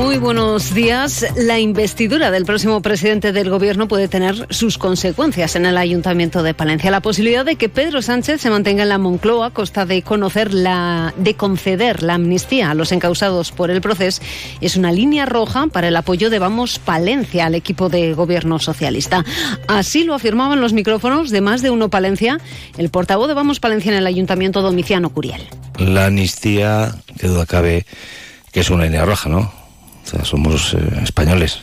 Muy buenos días. La investidura del próximo presidente del Gobierno puede tener sus consecuencias en el Ayuntamiento de Palencia. La posibilidad de que Pedro Sánchez se mantenga en la Moncloa a costa de conocer la, de conceder la amnistía a los encausados por el proceso es una línea roja para el apoyo de Vamos Palencia al equipo de Gobierno socialista. Así lo afirmaban los micrófonos de más de uno Palencia, el portavoz de Vamos Palencia en el Ayuntamiento Domiciano Curiel. La amnistía, que duda cabe, que es una línea roja, ¿no? Somos eh, españoles.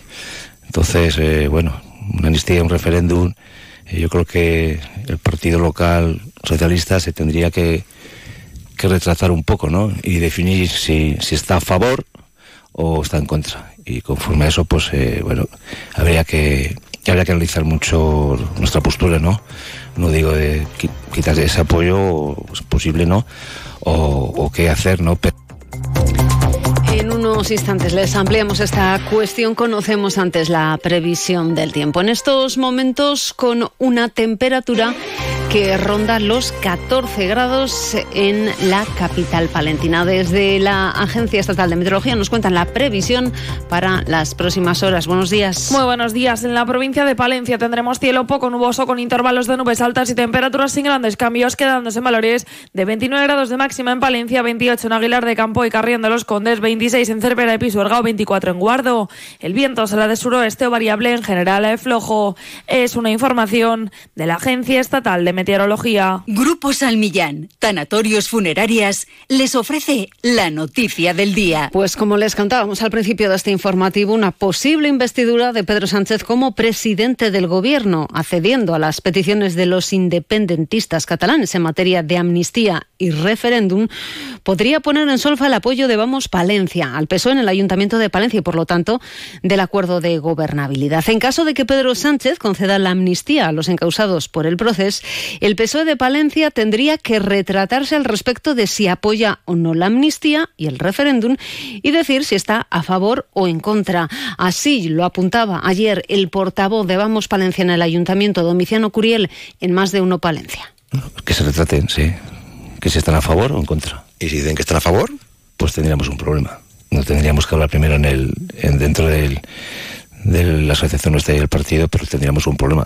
Entonces, eh, bueno, una amnistía, un referéndum, eh, yo creo que el partido local socialista se tendría que, que retratar un poco, ¿no? Y definir si, si está a favor o está en contra. Y conforme a eso, pues, bueno, habría que, habría que analizar mucho nuestra postura, ¿no? No digo de quitar ese apoyo, es posible, ¿no? O, o qué hacer, ¿no? Pero unos instantes les ampliamos esta cuestión. Conocemos antes la previsión del tiempo. En estos momentos con una temperatura que ronda los 14 grados en la capital palentina. Desde la Agencia Estatal de Meteorología nos cuentan la previsión para las próximas horas. Buenos días. Muy buenos días. En la provincia de Palencia tendremos cielo poco nuboso con intervalos de nubes altas y temperaturas sin grandes cambios, quedándose en valores de 29 grados de máxima en Palencia, 28 en Aguilar de Campo y Carrión de los Condes, 26 en Cervera de Pisuerga 24 en Guardo. El viento será de suroeste o variable en general a flojo. Es una información de la Agencia Estatal de Meteorología. Grupo Salmillán, Tanatorios Funerarias, les ofrece la noticia del día. Pues como les contábamos al principio de este informativo, una posible investidura de Pedro Sánchez como presidente del gobierno, accediendo a las peticiones de los independentistas catalanes en materia de amnistía y referéndum, podría poner en solfa el apoyo de Vamos Palencia al PSOE en el Ayuntamiento de Palencia y, por lo tanto, del acuerdo de gobernabilidad. En caso de que Pedro Sánchez conceda la amnistía a los encausados por el proceso, el PSOE de Palencia tendría que retratarse al respecto de si apoya o no la amnistía y el referéndum y decir si está a favor o en contra. Así lo apuntaba ayer el portavoz de Vamos Palencia en el Ayuntamiento, Domiciano Curiel, en más de uno Palencia. Que se retraten, sí. Que si están a favor o en contra. ¿Y si dicen que están a favor? Pues tendríamos un problema. No tendríamos que hablar primero en el, en dentro del, de la asociación nuestra y el partido, pero tendríamos un problema.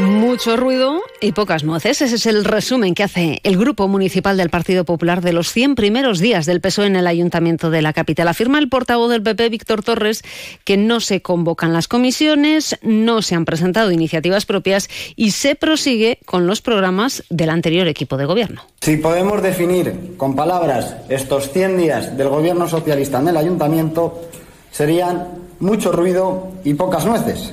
Mucho ruido y pocas nueces. Ese es el resumen que hace el Grupo Municipal del Partido Popular de los 100 primeros días del PSOE en el Ayuntamiento de la capital. Afirma el portavoz del PP, Víctor Torres, que no se convocan las comisiones, no se han presentado iniciativas propias y se prosigue con los programas del anterior equipo de gobierno. Si podemos definir con palabras estos 100 días del gobierno socialista en el Ayuntamiento, serían mucho ruido y pocas nueces.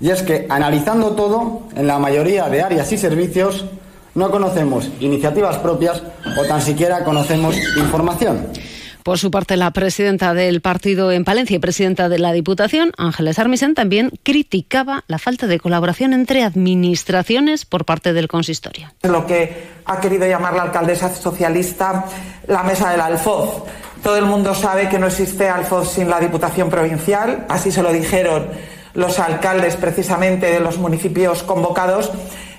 Y es que, analizando todo, en la mayoría de áreas y servicios, no conocemos iniciativas propias o tan siquiera conocemos información. Por su parte, la presidenta del partido en Palencia y presidenta de la Diputación, Ángeles Armisen, también criticaba la falta de colaboración entre administraciones por parte del consistorio. Lo que ha querido llamar la alcaldesa socialista la mesa del alfoz. Todo el mundo sabe que no existe alfoz sin la Diputación provincial, así se lo dijeron los alcaldes precisamente de los municipios convocados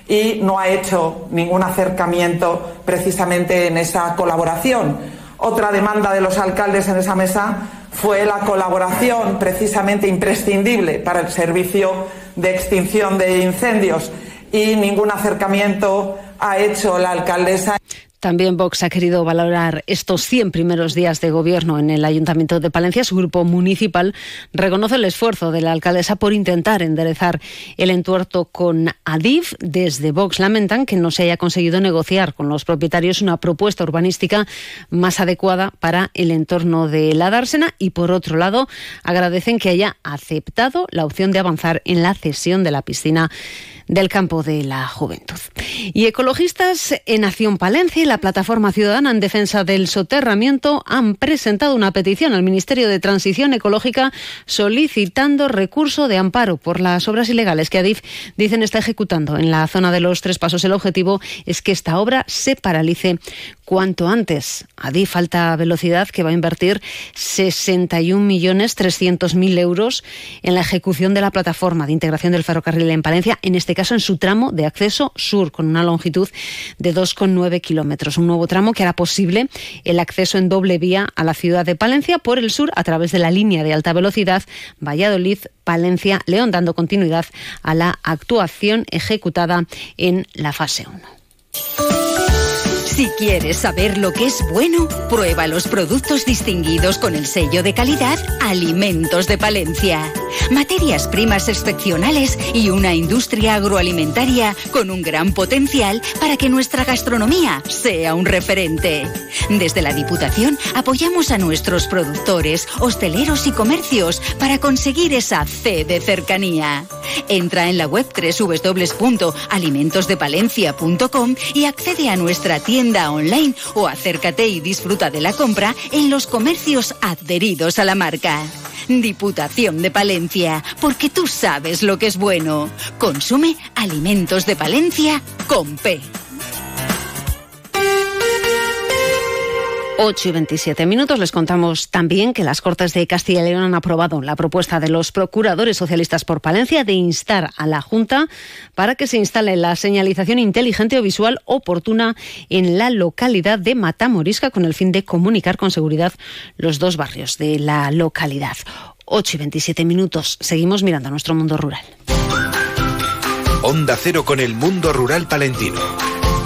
y no ha hecho ningún acercamiento precisamente en esa colaboración. Otra demanda de los alcaldes en esa mesa fue la colaboración precisamente imprescindible para el servicio de extinción de incendios y ningún acercamiento ha hecho la alcaldesa. También Vox ha querido valorar estos 100 primeros días de gobierno en el Ayuntamiento de Palencia. Su grupo municipal reconoce el esfuerzo de la alcaldesa por intentar enderezar el entuerto con Adif. Desde Vox lamentan que no se haya conseguido negociar con los propietarios una propuesta urbanística más adecuada para el entorno de la dársena y, por otro lado, agradecen que haya aceptado la opción de avanzar en la cesión de la piscina del campo de la juventud. Y ecologistas en Acción Palencia la Plataforma Ciudadana en Defensa del Soterramiento han presentado una petición al Ministerio de Transición Ecológica solicitando recurso de amparo por las obras ilegales que Adif dicen está ejecutando en la zona de los tres pasos. El objetivo es que esta obra se paralice cuanto antes. Adif Alta Velocidad que va a invertir 61.300.000 euros en la ejecución de la plataforma de integración del ferrocarril en Palencia, en este caso en su tramo de acceso sur, con una longitud de 2,9 kilómetros. Un nuevo tramo que hará posible el acceso en doble vía a la ciudad de Palencia por el sur a través de la línea de alta velocidad Valladolid. Palencia, León, dando continuidad a la actuación ejecutada en la fase 1. Si quieres saber lo que es bueno, prueba los productos distinguidos con el sello de calidad Alimentos de Palencia. Materias primas excepcionales y una industria agroalimentaria con un gran potencial para que nuestra gastronomía sea un referente. Desde la Diputación apoyamos a nuestros productores, hosteleros y comercios para conseguir esa C de cercanía. Entra en la web www.alimentosdepalencia.com y accede a nuestra tienda online o acércate y disfruta de la compra en los comercios adheridos a la marca. Diputación de Palencia, porque tú sabes lo que es bueno. Consume alimentos de Palencia con P. 8 y 27 minutos. Les contamos también que las Cortes de Castilla y León han aprobado la propuesta de los procuradores socialistas por Palencia de instar a la Junta para que se instale la señalización inteligente o visual oportuna en la localidad de Matamorisca con el fin de comunicar con seguridad los dos barrios de la localidad. 8 y 27 minutos. Seguimos mirando a nuestro mundo rural. Onda Cero con el mundo rural palentino.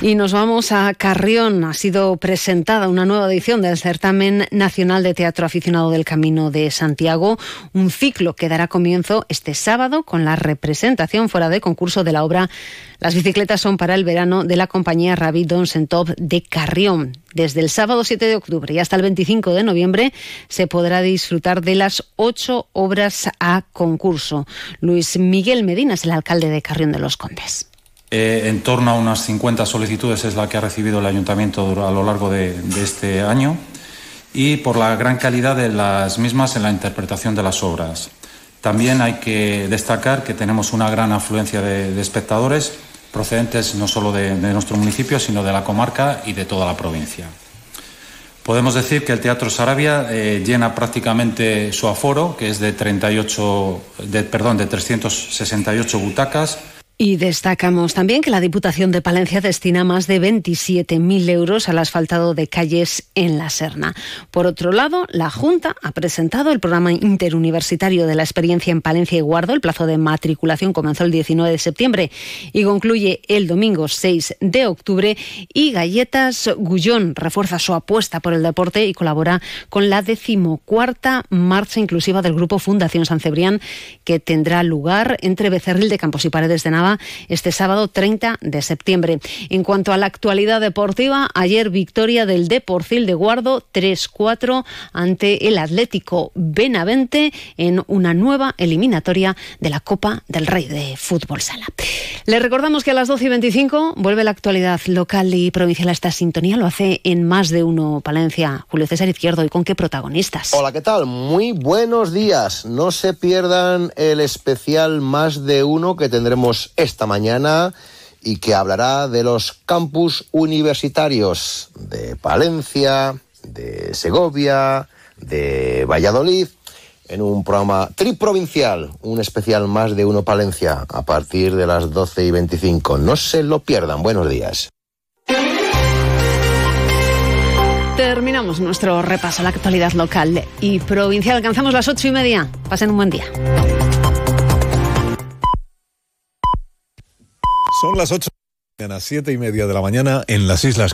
Y nos vamos a Carrión. Ha sido presentada una nueva edición del Certamen Nacional de Teatro Aficionado del Camino de Santiago, un ciclo que dará comienzo este sábado con la representación fuera de concurso de la obra Las bicicletas son para el verano de la compañía Ravi Sentov de Carrión. Desde el sábado 7 de octubre y hasta el 25 de noviembre se podrá disfrutar de las ocho obras a concurso. Luis Miguel Medina es el alcalde de Carrión de los Condes. Eh, en torno a unas 50 solicitudes es la que ha recibido el ayuntamiento a lo largo de, este año y por la gran calidad de las mismas en la interpretación de las obras. También hay que destacar que tenemos una gran afluencia de, espectadores procedentes no solo de, nuestro municipio, sino de la comarca y de toda la provincia. Podemos decir que el Teatro Sarabia eh, llena prácticamente su aforo, que es de, 38, de, perdón, de 368 butacas, y destacamos también que la Diputación de Palencia destina más de 27.000 euros al asfaltado de calles en la Serna. Por otro lado, la Junta ha presentado el programa interuniversitario de la experiencia en Palencia y Guardo. El plazo de matriculación comenzó el 19 de septiembre y concluye el domingo 6 de octubre. Y Galletas Gullón refuerza su apuesta por el deporte y colabora con la decimocuarta marcha inclusiva del Grupo Fundación San Cebrián, que tendrá lugar entre Becerril de Campos y Paredes de Nava este sábado 30 de septiembre. En cuanto a la actualidad deportiva, ayer victoria del Deporcil de Guardo 3-4 ante el Atlético Benavente en una nueva eliminatoria de la Copa del Rey de Fútbol Sala. Le recordamos que a las 12 y 25 vuelve la actualidad local y provincial a esta sintonía. Lo hace en más de uno Palencia. Julio César Izquierdo. ¿Y con qué protagonistas? Hola, ¿qué tal? Muy buenos días. No se pierdan el especial más de uno que tendremos esta mañana y que hablará de los campus universitarios de Palencia, de Segovia, de Valladolid, en un programa triprovincial, un especial más de Uno Palencia, a partir de las 12 y 25. No se lo pierdan. Buenos días. Terminamos nuestro repaso a la actualidad local y provincial. Alcanzamos las ocho y media. Pasen un buen día. Son las 8 de la mañana, 7 y media de la mañana en las Islas